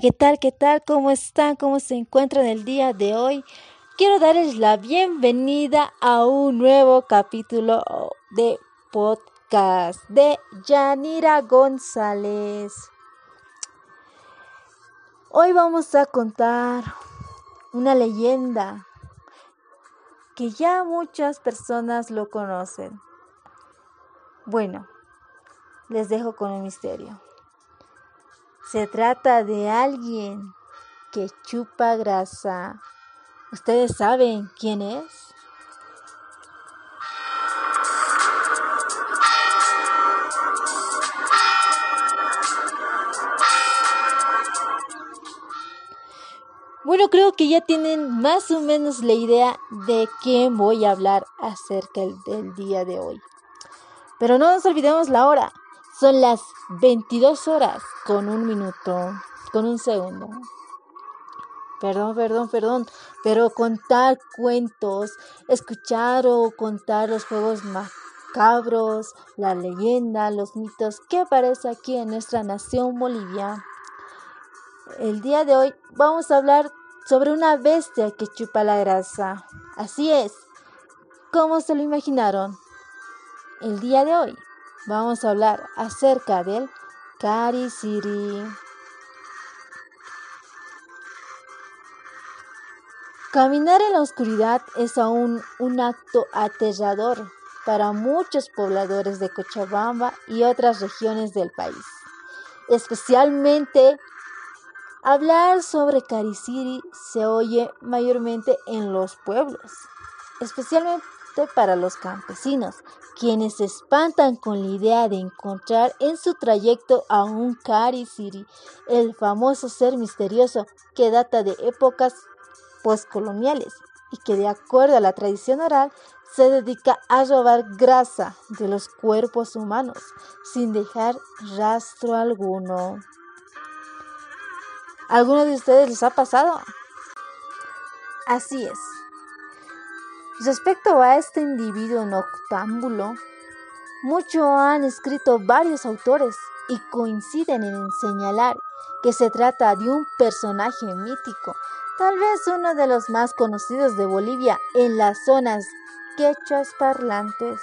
¿qué tal? ¿Qué tal? ¿Cómo están? ¿Cómo se encuentran el día de hoy? Quiero darles la bienvenida a un nuevo capítulo de podcast de Yanira González. Hoy vamos a contar una leyenda que ya muchas personas lo conocen. Bueno, les dejo con un misterio. Se trata de alguien que chupa grasa. ¿Ustedes saben quién es? Bueno, creo que ya tienen más o menos la idea de quién voy a hablar acerca del día de hoy. Pero no nos olvidemos la hora. Son las 22 horas con un minuto, con un segundo. Perdón, perdón, perdón, pero contar cuentos, escuchar o contar los juegos macabros, la leyenda, los mitos que aparece aquí en nuestra nación Bolivia. El día de hoy vamos a hablar sobre una bestia que chupa la grasa. Así es. ¿Cómo se lo imaginaron? El día de hoy vamos a hablar acerca del Cari-Siri. Caminar en la oscuridad es aún un acto aterrador para muchos pobladores de Cochabamba y otras regiones del país. Especialmente hablar sobre Cariciri se oye mayormente en los pueblos, especialmente para los campesinos, quienes se espantan con la idea de encontrar en su trayecto a un Cari-Siri, el famoso ser misterioso que data de épocas postcoloniales y que de acuerdo a la tradición oral se dedica a robar grasa de los cuerpos humanos sin dejar rastro alguno. ¿Alguno de ustedes les ha pasado? Así es. Respecto a este individuo noctámbulo, mucho han escrito varios autores y coinciden en señalar que se trata de un personaje mítico, tal vez uno de los más conocidos de Bolivia en las zonas quechuas parlantes.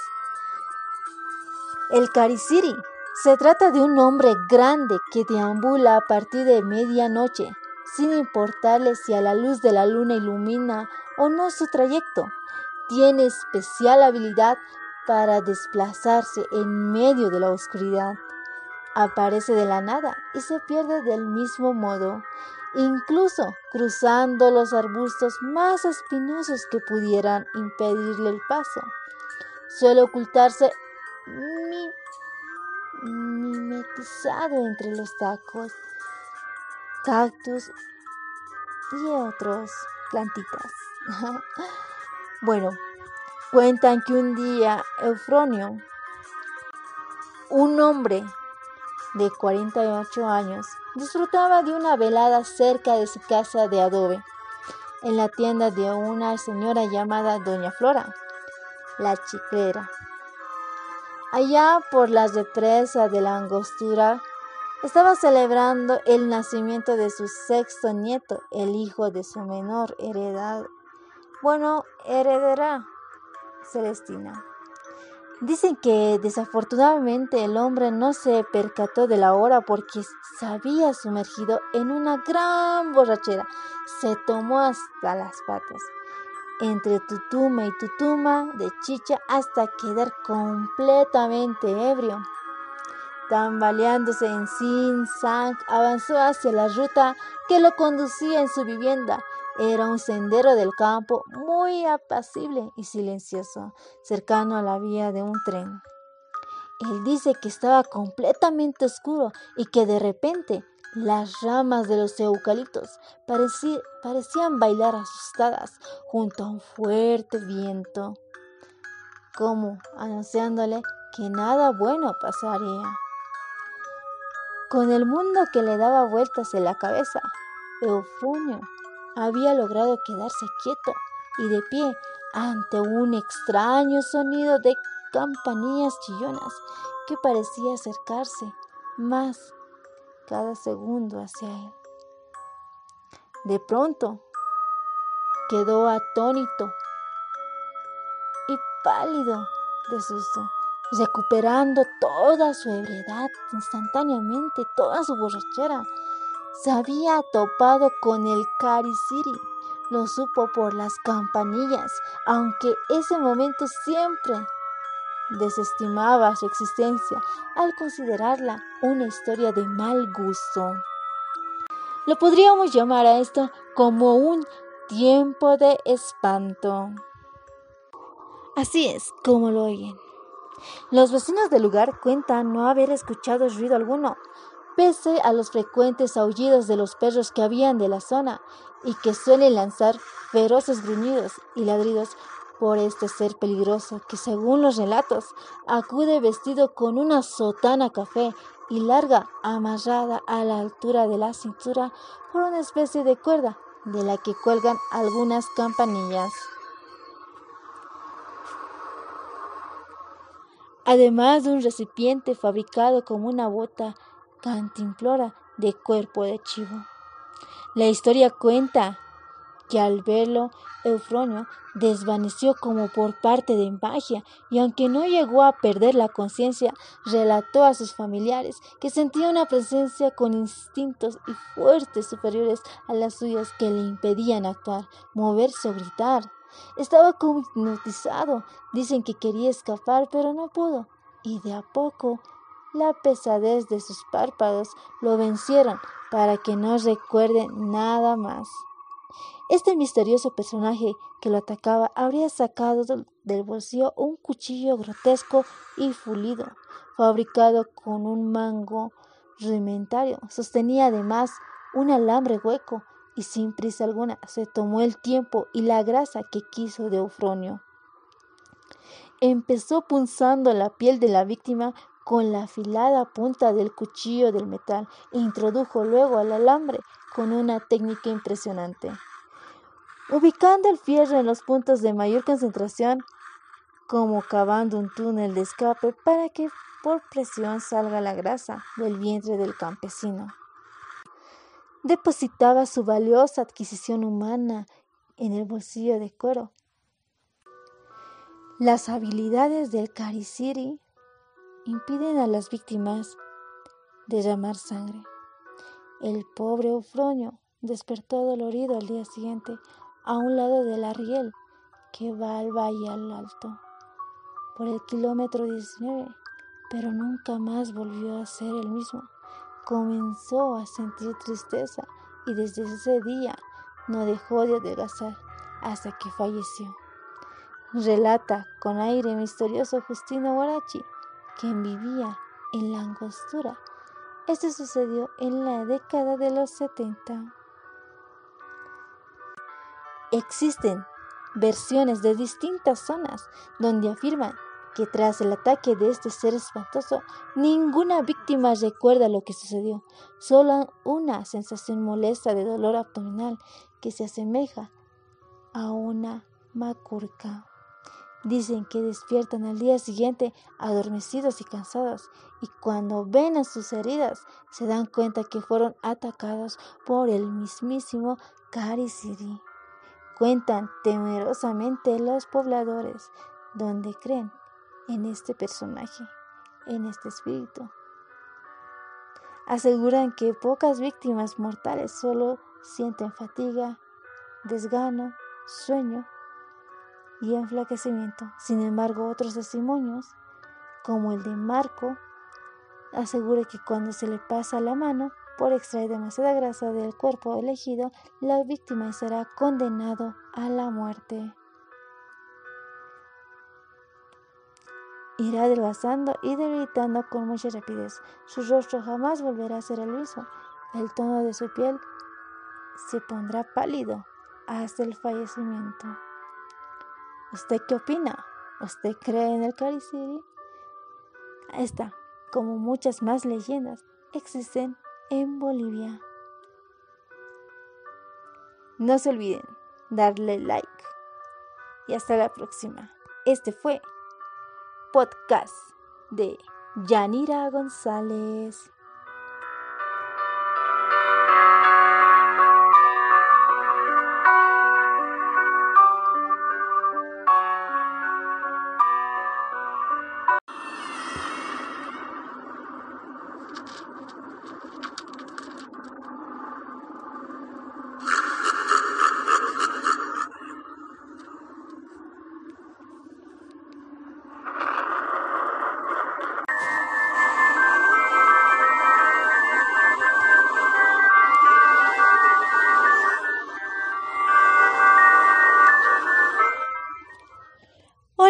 El Cariciri se trata de un hombre grande que deambula a partir de medianoche, sin importarle si a la luz de la luna ilumina o no su trayecto tiene especial habilidad para desplazarse en medio de la oscuridad. Aparece de la nada y se pierde del mismo modo, incluso cruzando los arbustos más espinosos que pudieran impedirle el paso. Suele ocultarse mimetizado entre los tacos, cactus y otros plantitas. Bueno, cuentan que un día Eufronio, un hombre de 48 años, disfrutaba de una velada cerca de su casa de adobe, en la tienda de una señora llamada Doña Flora, la chiclera. Allá por las represas de la angostura, estaba celebrando el nacimiento de su sexto nieto, el hijo de su menor heredad, bueno, heredará Celestina. Dicen que desafortunadamente el hombre no se percató de la hora porque se había sumergido en una gran borrachera. Se tomó hasta las patas, entre tutuma y tutuma de chicha hasta quedar completamente ebrio. Tambaleándose en Sin Sang, avanzó hacia la ruta que lo conducía en su vivienda era un sendero del campo muy apacible y silencioso, cercano a la vía de un tren. Él dice que estaba completamente oscuro y que de repente las ramas de los eucaliptos parecían bailar asustadas junto a un fuerte viento, como anunciándole que nada bueno pasaría. Con el mundo que le daba vueltas en la cabeza, Eufonio había logrado quedarse quieto y de pie ante un extraño sonido de campanillas chillonas que parecía acercarse más cada segundo hacia él. De pronto quedó atónito y pálido de susto, recuperando toda su ebriedad instantáneamente, toda su borrachera. Se había topado con el Cariciri, lo supo por las campanillas, aunque ese momento siempre desestimaba su existencia al considerarla una historia de mal gusto. Lo podríamos llamar a esto como un tiempo de espanto. Así es como lo oyen. Los vecinos del lugar cuentan no haber escuchado ruido alguno, pese a los frecuentes aullidos de los perros que habían de la zona y que suelen lanzar feroces gruñidos y ladridos por este ser peligroso que según los relatos acude vestido con una sotana café y larga amarrada a la altura de la cintura por una especie de cuerda de la que cuelgan algunas campanillas. Además de un recipiente fabricado como una bota cantimplora de cuerpo de chivo. La historia cuenta que al verlo Eufronio desvaneció como por parte de magia y aunque no llegó a perder la conciencia, relató a sus familiares que sentía una presencia con instintos y fuertes superiores a las suyas que le impedían actuar, moverse o gritar. Estaba como hipnotizado. Dicen que quería escapar, pero no pudo. Y de a poco la pesadez de sus párpados lo vencieron para que no recuerde nada más. Este misterioso personaje que lo atacaba habría sacado del bolsillo un cuchillo grotesco y fulido, fabricado con un mango rudimentario. Sostenía además un alambre hueco y sin prisa alguna se tomó el tiempo y la grasa que quiso de Eufronio. Empezó punzando la piel de la víctima con la afilada punta del cuchillo del metal e introdujo luego al alambre con una técnica impresionante ubicando el fierro en los puntos de mayor concentración, como cavando un túnel de escape para que por presión salga la grasa del vientre del campesino. Depositaba su valiosa adquisición humana en el bolsillo de cuero. Las habilidades del Cariciri impiden a las víctimas derramar sangre. El pobre Eufronio despertó dolorido al día siguiente a un lado del Arriel que va al valle al alto por el kilómetro 19, pero nunca más volvió a ser el mismo. Comenzó a sentir tristeza y desde ese día no dejó de adelgazar hasta que falleció. Relata con aire misterioso Justino Guarachi, quien vivía en la angostura. Esto sucedió en la década de los 70. Existen versiones de distintas zonas donde afirman que tras el ataque de este ser espantoso, ninguna víctima recuerda lo que sucedió, solo una sensación molesta de dolor abdominal que se asemeja a una macurca. Dicen que despiertan al día siguiente adormecidos y cansados y cuando ven a sus heridas se dan cuenta que fueron atacados por el mismísimo Karisiri cuentan temerosamente los pobladores, donde creen en este personaje, en este espíritu. Aseguran que pocas víctimas mortales solo sienten fatiga, desgano, sueño y enflaquecimiento. Sin embargo, otros testimonios, como el de Marco, asegura que cuando se le pasa la mano, por extraer demasiada grasa del cuerpo elegido, la víctima será condenado a la muerte. Irá adelgazando y debilitando con mucha rapidez. Su rostro jamás volverá a ser el mismo. El tono de su piel se pondrá pálido hasta el fallecimiento. ¿Usted qué opina? ¿Usted cree en el Cariciri? Esta, como muchas más leyendas, existen en Bolivia. No se olviden darle like. Y hasta la próxima. Este fue podcast de Yanira González.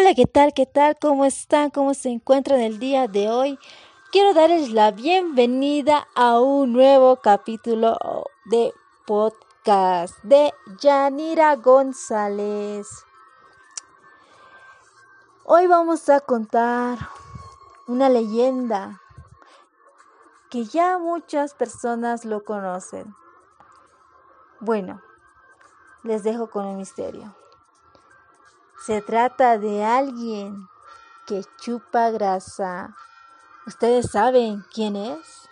Hola, ¿qué tal? ¿Qué tal? ¿Cómo están? ¿Cómo se encuentran el día de hoy? Quiero darles la bienvenida a un nuevo capítulo de podcast de Yanira González. Hoy vamos a contar una leyenda que ya muchas personas lo conocen. Bueno, les dejo con un misterio. Se trata de alguien que chupa grasa. ¿Ustedes saben quién es?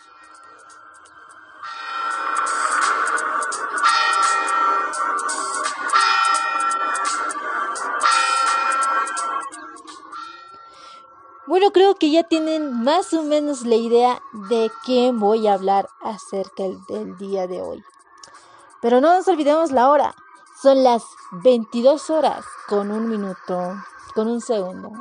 Bueno, creo que ya tienen más o menos la idea de quién voy a hablar acerca del día de hoy. Pero no nos olvidemos la hora. Son las 22 horas con un minuto, con un segundo.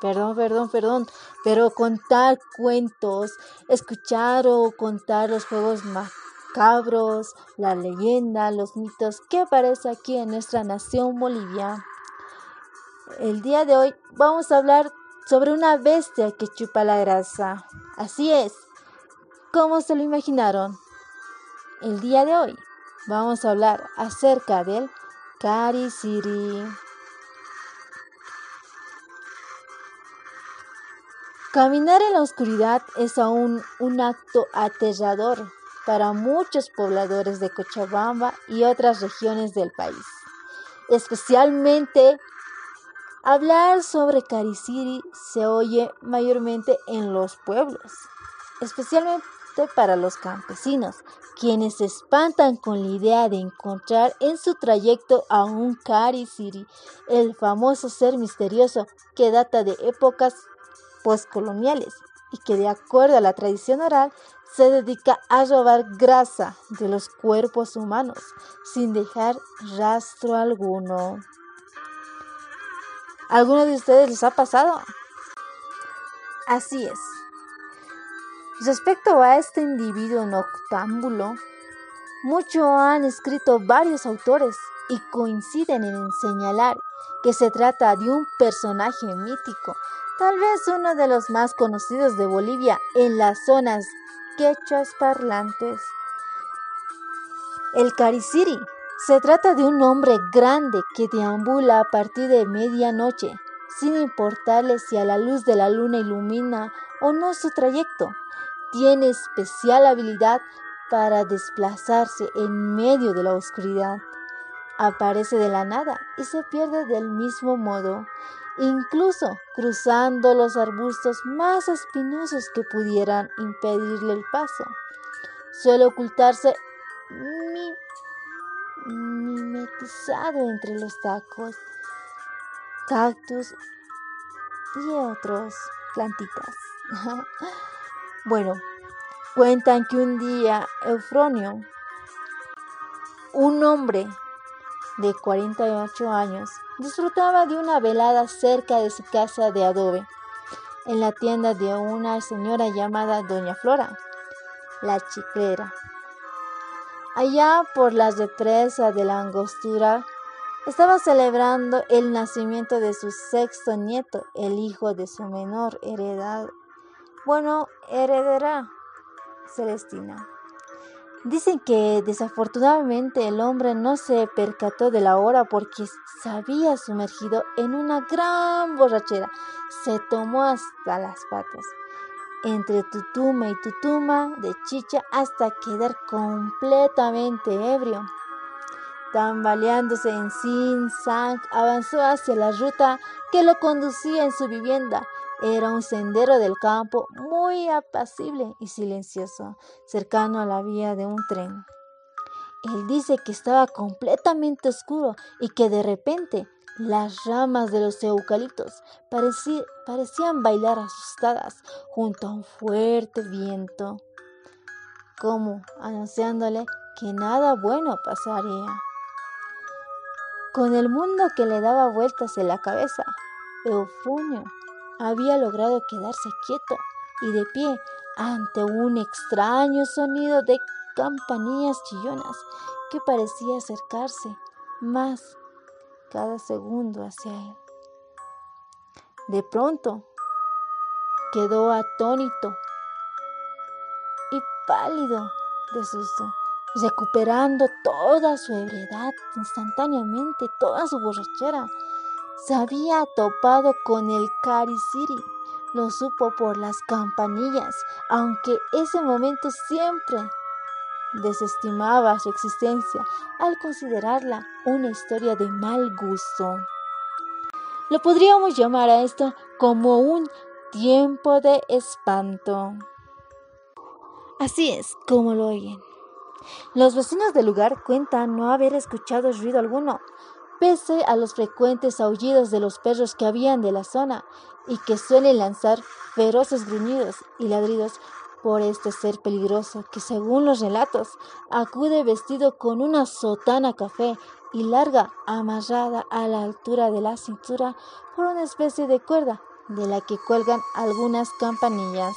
Perdón, perdón, perdón, pero contar cuentos, escuchar o contar los juegos macabros, la leyenda, los mitos que aparece aquí en nuestra nación Bolivia. El día de hoy vamos a hablar sobre una bestia que chupa la grasa. Así es, ¿cómo se lo imaginaron? El día de hoy vamos a hablar acerca del City. Caminar en la oscuridad es aún un acto aterrador para muchos pobladores de Cochabamba y otras regiones del país. Especialmente hablar sobre Cariciri se oye mayormente en los pueblos, especialmente para los campesinos, quienes se espantan con la idea de encontrar en su trayecto a un Cari el famoso ser misterioso que data de épocas postcoloniales y que de acuerdo a la tradición oral se dedica a robar grasa de los cuerpos humanos sin dejar rastro alguno. ¿Alguno de ustedes les ha pasado? Así es. Respecto a este individuo noctámbulo, mucho han escrito varios autores y coinciden en señalar que se trata de un personaje mítico, tal vez uno de los más conocidos de Bolivia en las zonas quechuas parlantes. El Cariciri se trata de un hombre grande que deambula a partir de medianoche, sin importarle si a la luz de la luna ilumina o no su trayecto tiene especial habilidad para desplazarse en medio de la oscuridad. Aparece de la nada y se pierde del mismo modo, incluso cruzando los arbustos más espinosos que pudieran impedirle el paso. Suele ocultarse mimetizado entre los tacos, cactus y otros plantitas. Bueno, cuentan que un día Eufronio, un hombre de 48 años, disfrutaba de una velada cerca de su casa de adobe, en la tienda de una señora llamada Doña Flora, la chiclera. Allá por las represas de la angostura, estaba celebrando el nacimiento de su sexto nieto, el hijo de su menor heredad, bueno, heredará Celestina. Dicen que desafortunadamente el hombre no se percató de la hora porque se había sumergido en una gran borrachera. Se tomó hasta las patas, entre tutuma y tutuma de chicha hasta quedar completamente ebrio. Tambaleándose en Sin Sang, avanzó hacia la ruta que lo conducía en su vivienda. Era un sendero del campo muy apacible y silencioso, cercano a la vía de un tren. Él dice que estaba completamente oscuro y que de repente las ramas de los eucaliptos parecían bailar asustadas junto a un fuerte viento, como anunciándole que nada bueno pasaría. Con el mundo que le daba vueltas en la cabeza, Eufonio había logrado quedarse quieto y de pie ante un extraño sonido de campanillas chillonas que parecía acercarse más cada segundo hacia él. De pronto quedó atónito y pálido de susto, recuperando toda su ebriedad instantáneamente, toda su borrachera. Se había topado con el Carisiri, lo supo por las campanillas, aunque ese momento siempre desestimaba su existencia al considerarla una historia de mal gusto. Lo podríamos llamar a esto como un tiempo de espanto. Así es como lo oyen. Los vecinos del lugar cuentan no haber escuchado ruido alguno, pese a los frecuentes aullidos de los perros que habían de la zona y que suelen lanzar feroces gruñidos y ladridos por este ser peligroso que según los relatos acude vestido con una sotana café y larga amarrada a la altura de la cintura por una especie de cuerda de la que cuelgan algunas campanillas.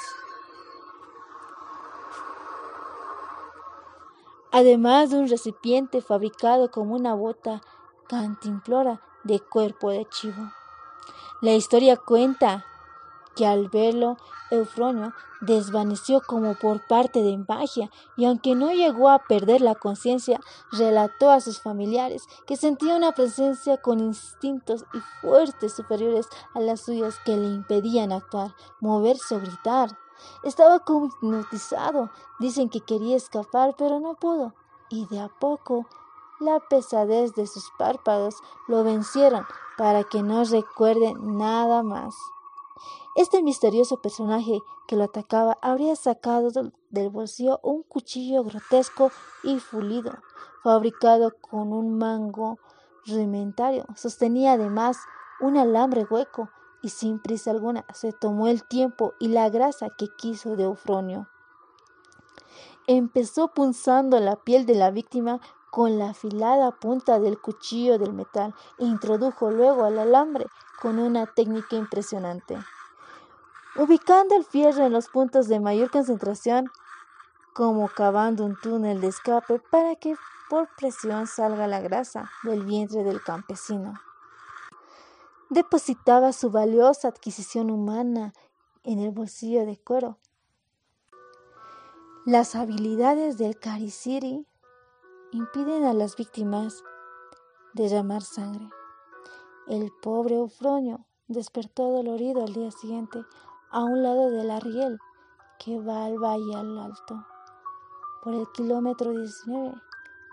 Además de un recipiente fabricado como una bota cantimplora de cuerpo de chivo. La historia cuenta que al verlo Eufronio desvaneció como por parte de magia y aunque no llegó a perder la conciencia, relató a sus familiares que sentía una presencia con instintos y fuertes superiores a las suyas que le impedían actuar, moverse o gritar. Estaba como hipnotizado. Dicen que quería escapar, pero no pudo. Y de a poco la pesadez de sus párpados lo vencieron para que no recuerde nada más. Este misterioso personaje que lo atacaba habría sacado del bolsillo un cuchillo grotesco y fulido, fabricado con un mango rudimentario. Sostenía además un alambre hueco y sin prisa alguna se tomó el tiempo y la grasa que quiso de Eufronio. Empezó punzando la piel de la víctima con la afilada punta del cuchillo del metal e introdujo luego al alambre con una técnica impresionante ubicando el fierro en los puntos de mayor concentración, como cavando un túnel de escape para que por presión salga la grasa del vientre del campesino. Depositaba su valiosa adquisición humana en el bolsillo de cuero. Las habilidades del Karisiri impiden a las víctimas derramar sangre. El pobre Eufronio despertó dolorido al día siguiente a un lado del Arriel que va al valle al alto por el kilómetro 19,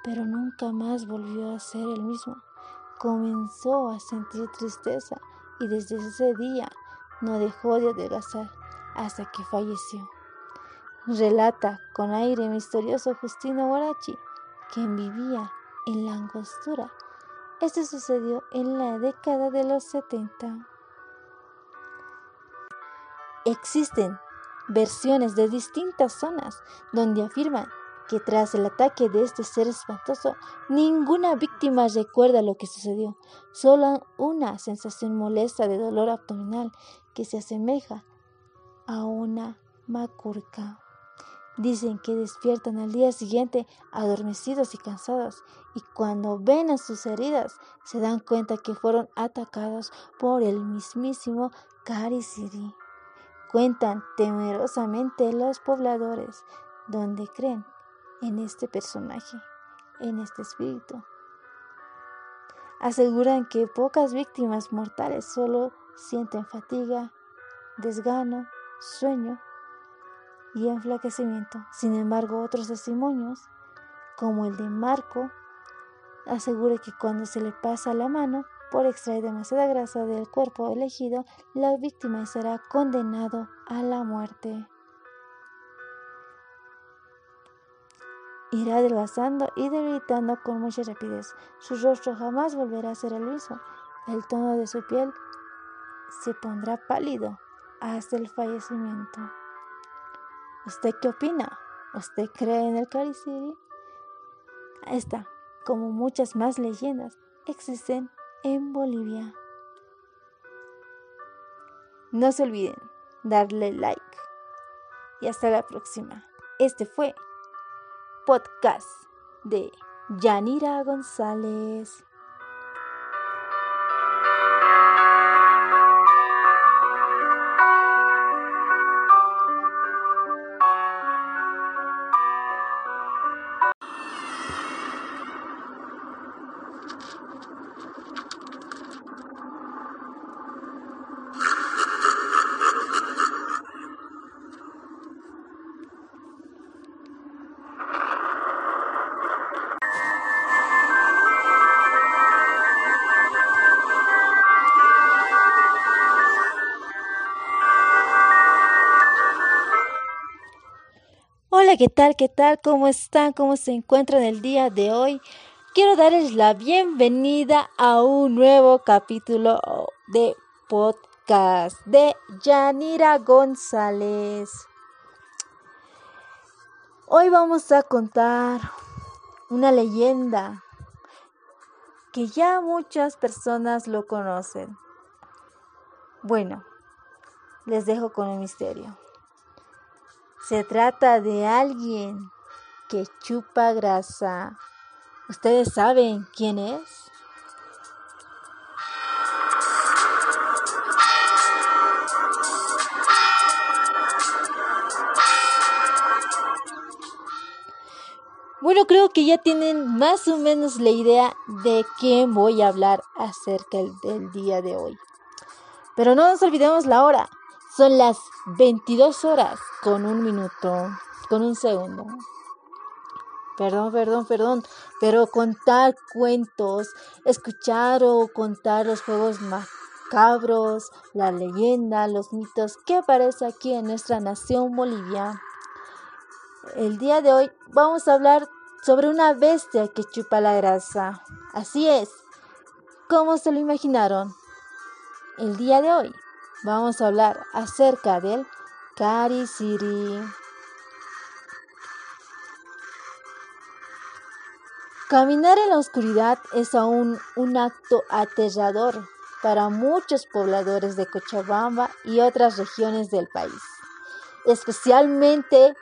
pero nunca más volvió a ser el mismo. Comenzó a sentir tristeza y desde ese día no dejó de adelgazar hasta que falleció. Relata con aire misterioso Justino Guarachi, quien vivía en la angostura. Esto sucedió en la década de los 70. Existen versiones de distintas zonas donde afirman que tras el ataque de este ser espantoso, ninguna víctima recuerda lo que sucedió, solo una sensación molesta de dolor abdominal que se asemeja a una macurca. Dicen que despiertan al día siguiente adormecidos y cansados y cuando ven a sus heridas se dan cuenta que fueron atacados por el mismísimo Karisiri cuentan temerosamente los pobladores, donde creen en este personaje, en este espíritu. Aseguran que pocas víctimas mortales solo sienten fatiga, desgano, sueño y enflaquecimiento. Sin embargo, otros testimonios, como el de Marco, asegura que cuando se le pasa la mano, por extraer demasiada grasa del cuerpo elegido, la víctima será condenado a la muerte. Irá adelgazando y debilitando con mucha rapidez. Su rostro jamás volverá a ser el mismo. El tono de su piel se pondrá pálido hasta el fallecimiento. ¿Usted qué opina? ¿Usted cree en el Cariciri? Esta, como muchas más leyendas, existen en Bolivia. No se olviden darle like. Y hasta la próxima. Este fue podcast de Yanira González. ¿Qué tal? ¿Qué tal? ¿Cómo están? ¿Cómo se encuentran el día de hoy? Quiero darles la bienvenida a un nuevo capítulo de podcast de Yanira González. Hoy vamos a contar una leyenda que ya muchas personas lo conocen. Bueno, les dejo con un misterio. Se trata de alguien que chupa grasa. ¿Ustedes saben quién es? Bueno, creo que ya tienen más o menos la idea de quién voy a hablar acerca del día de hoy. Pero no nos olvidemos la hora. Son las 22 horas con un minuto, con un segundo. Perdón, perdón, perdón, pero contar cuentos, escuchar o contar los juegos macabros, la leyenda, los mitos que aparece aquí en nuestra nación Bolivia. El día de hoy vamos a hablar sobre una bestia que chupa la grasa. Así es, ¿cómo se lo imaginaron? El día de hoy vamos a hablar acerca del City. Caminar en la oscuridad es aún un acto aterrador para muchos pobladores de Cochabamba y otras regiones del país. Especialmente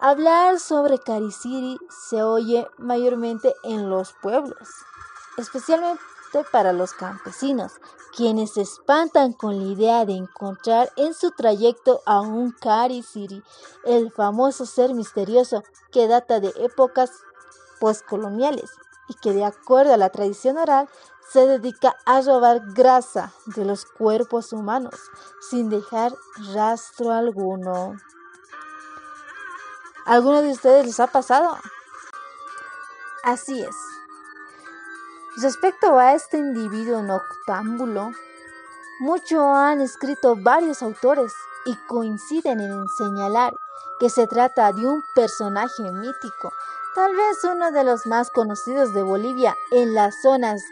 hablar sobre Cariciri se oye mayormente en los pueblos, especialmente para los campesinos, quienes se espantan con la idea de encontrar en su trayecto a un City, el famoso ser misterioso que data de épocas postcoloniales y que de acuerdo a la tradición oral se dedica a robar grasa de los cuerpos humanos sin dejar rastro alguno. ¿Alguno de ustedes les ha pasado? Así es. Respecto a este individuo noctámbulo, mucho han escrito varios autores y coinciden en señalar que se trata de un personaje mítico, tal vez uno de los más conocidos de Bolivia en las zonas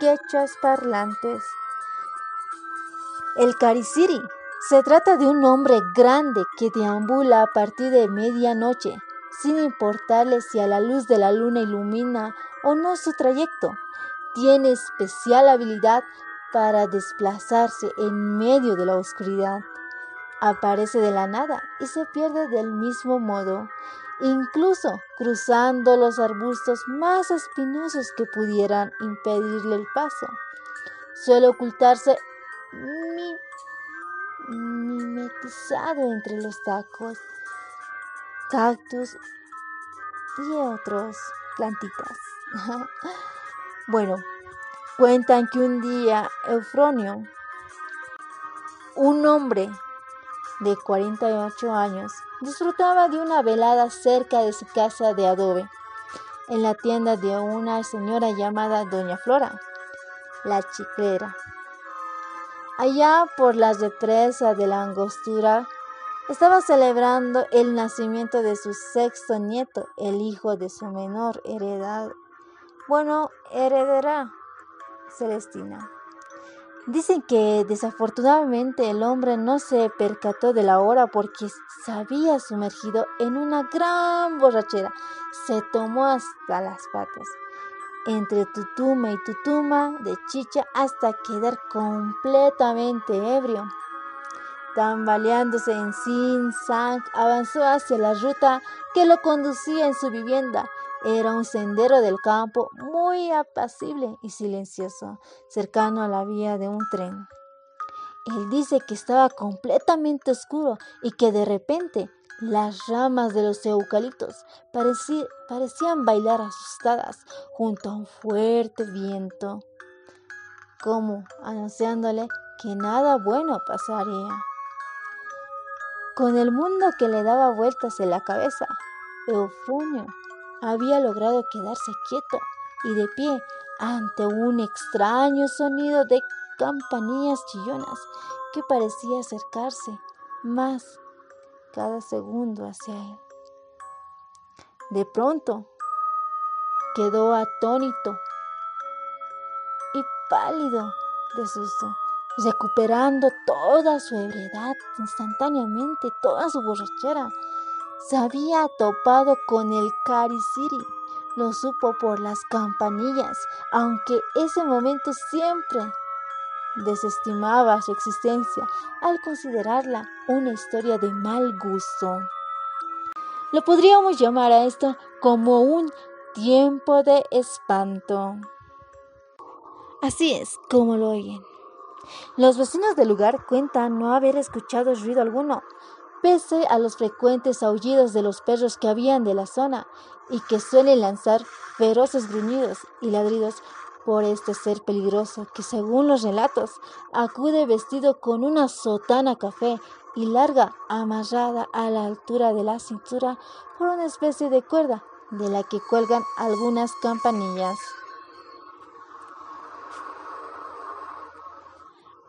quechuas parlantes. El Cariciri se trata de un hombre grande que deambula a partir de medianoche, sin importarle si a la luz de la luna ilumina o no su trayecto tiene especial habilidad para desplazarse en medio de la oscuridad. Aparece de la nada y se pierde del mismo modo, incluso cruzando los arbustos más espinosos que pudieran impedirle el paso. Suele ocultarse mimetizado entre los tacos, cactus y otros plantitas. Bueno, cuentan que un día Eufronio, un hombre de 48 años, disfrutaba de una velada cerca de su casa de adobe, en la tienda de una señora llamada Doña Flora, la chiclera. Allá por las represas de la angostura, estaba celebrando el nacimiento de su sexto nieto, el hijo de su menor heredad bueno, heredará Celestina. Dicen que desafortunadamente el hombre no se percató de la hora porque se había sumergido en una gran borrachera. Se tomó hasta las patas, entre tutuma y tutuma de chicha hasta quedar completamente ebrio. Tambaleándose en Sin Sang, avanzó hacia la ruta que lo conducía en su vivienda. Era un sendero del campo muy apacible y silencioso, cercano a la vía de un tren. Él dice que estaba completamente oscuro y que de repente las ramas de los eucaliptos parecían bailar asustadas junto a un fuerte viento, como anunciándole que nada bueno pasaría. Con el mundo que le daba vueltas en la cabeza, Eufonio había logrado quedarse quieto y de pie ante un extraño sonido de campanillas chillonas que parecía acercarse más cada segundo hacia él. De pronto quedó atónito y pálido de susto, recuperando toda su ebriedad instantáneamente, toda su borrachera. Se había topado con el Carisiri, lo supo por las campanillas, aunque ese momento siempre desestimaba su existencia al considerarla una historia de mal gusto. Lo podríamos llamar a esto como un tiempo de espanto. Así es como lo oyen. Los vecinos del lugar cuentan no haber escuchado ruido alguno, pese a los frecuentes aullidos de los perros que habían de la zona y que suelen lanzar feroces gruñidos y ladridos por este ser peligroso que según los relatos acude vestido con una sotana café y larga amarrada a la altura de la cintura por una especie de cuerda de la que cuelgan algunas campanillas.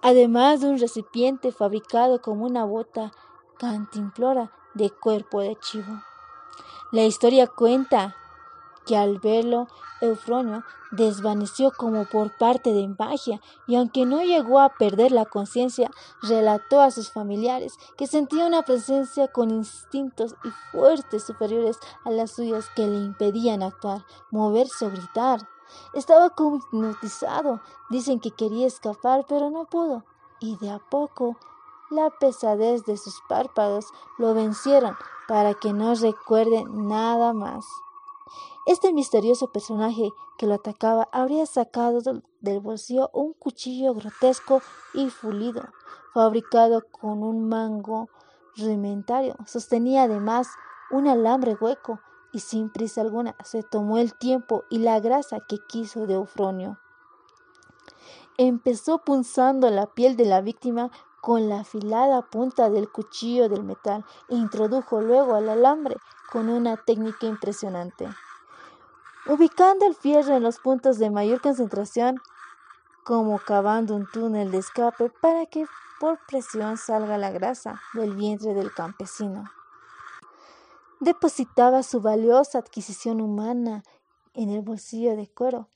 Además de un recipiente fabricado como una bota cantimplora de cuerpo de chivo. La historia cuenta que al verlo Eufronio desvaneció como por parte de magia y aunque no llegó a perder la conciencia, relató a sus familiares que sentía una presencia con instintos y fuertes superiores a las suyas que le impedían actuar, moverse o gritar. Estaba como hipnotizado. Dicen que quería escapar, pero no pudo. Y de a poco la pesadez de sus párpados lo vencieron para que no recuerde nada más. Este misterioso personaje que lo atacaba habría sacado del bolsillo un cuchillo grotesco y fulido, fabricado con un mango rudimentario. Sostenía además un alambre hueco y sin prisa alguna se tomó el tiempo y la grasa que quiso de Eufronio. Empezó punzando la piel de la víctima con la afilada punta del cuchillo del metal e introdujo luego al alambre con una técnica impresionante. Ubicando el fierro en los puntos de mayor concentración, como cavando un túnel de escape para que por presión salga la grasa del vientre del campesino. Depositaba su valiosa adquisición humana en el bolsillo de cuero.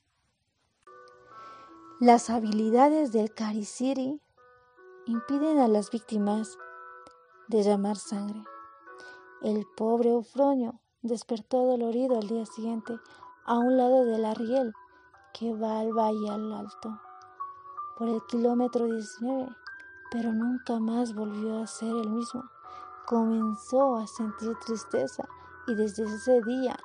Las habilidades del Cariciri impiden a las víctimas derramar sangre. El pobre Eufronio despertó dolorido al día siguiente a un lado del arriel que va al valle al alto por el kilómetro 19, pero nunca más volvió a ser el mismo. Comenzó a sentir tristeza y desde ese día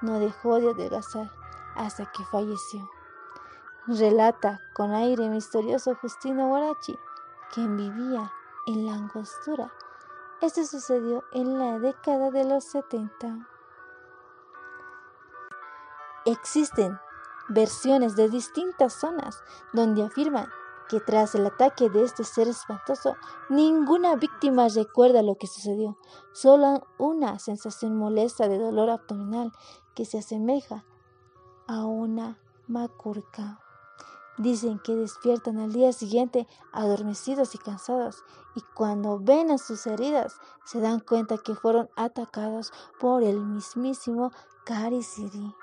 no dejó de adelgazar hasta que falleció. Relata con aire misterioso Justino Guarachi quien vivía en la angostura. Esto sucedió en la década de los 70. Existen versiones de distintas zonas donde afirman que tras el ataque de este ser espantoso, ninguna víctima recuerda lo que sucedió, solo una sensación molesta de dolor abdominal que se asemeja a una macurca. Dicen que despiertan al día siguiente adormecidos y cansados y cuando ven a sus heridas se dan cuenta que fueron atacados por el mismísimo Karisiri.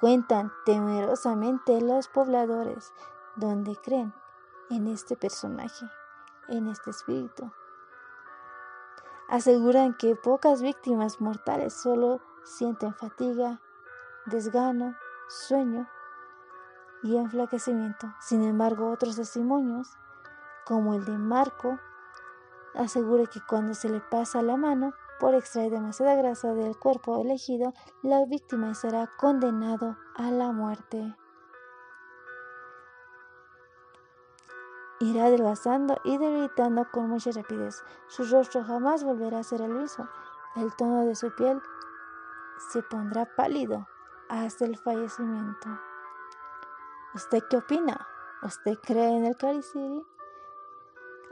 Cuentan temerosamente los pobladores donde creen en este personaje, en este espíritu. Aseguran que pocas víctimas mortales solo sienten fatiga, desgano, sueño y enflaquecimiento. Sin embargo, otros testimonios, como el de Marco, asegura que cuando se le pasa la mano por extraer demasiada grasa del cuerpo elegido, la víctima será condenado a la muerte. Irá adelgazando y debilitando con mucha rapidez. Su rostro jamás volverá a ser el mismo. El tono de su piel se pondrá pálido hasta el fallecimiento. ¿Usted qué opina? ¿Usted cree en el Cariciri?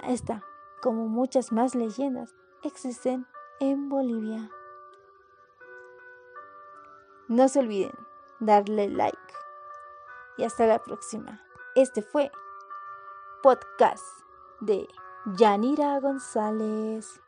Esta, como muchas más leyendas, existen en Bolivia. No se olviden darle like. Y hasta la próxima. Este fue podcast de Yanira González.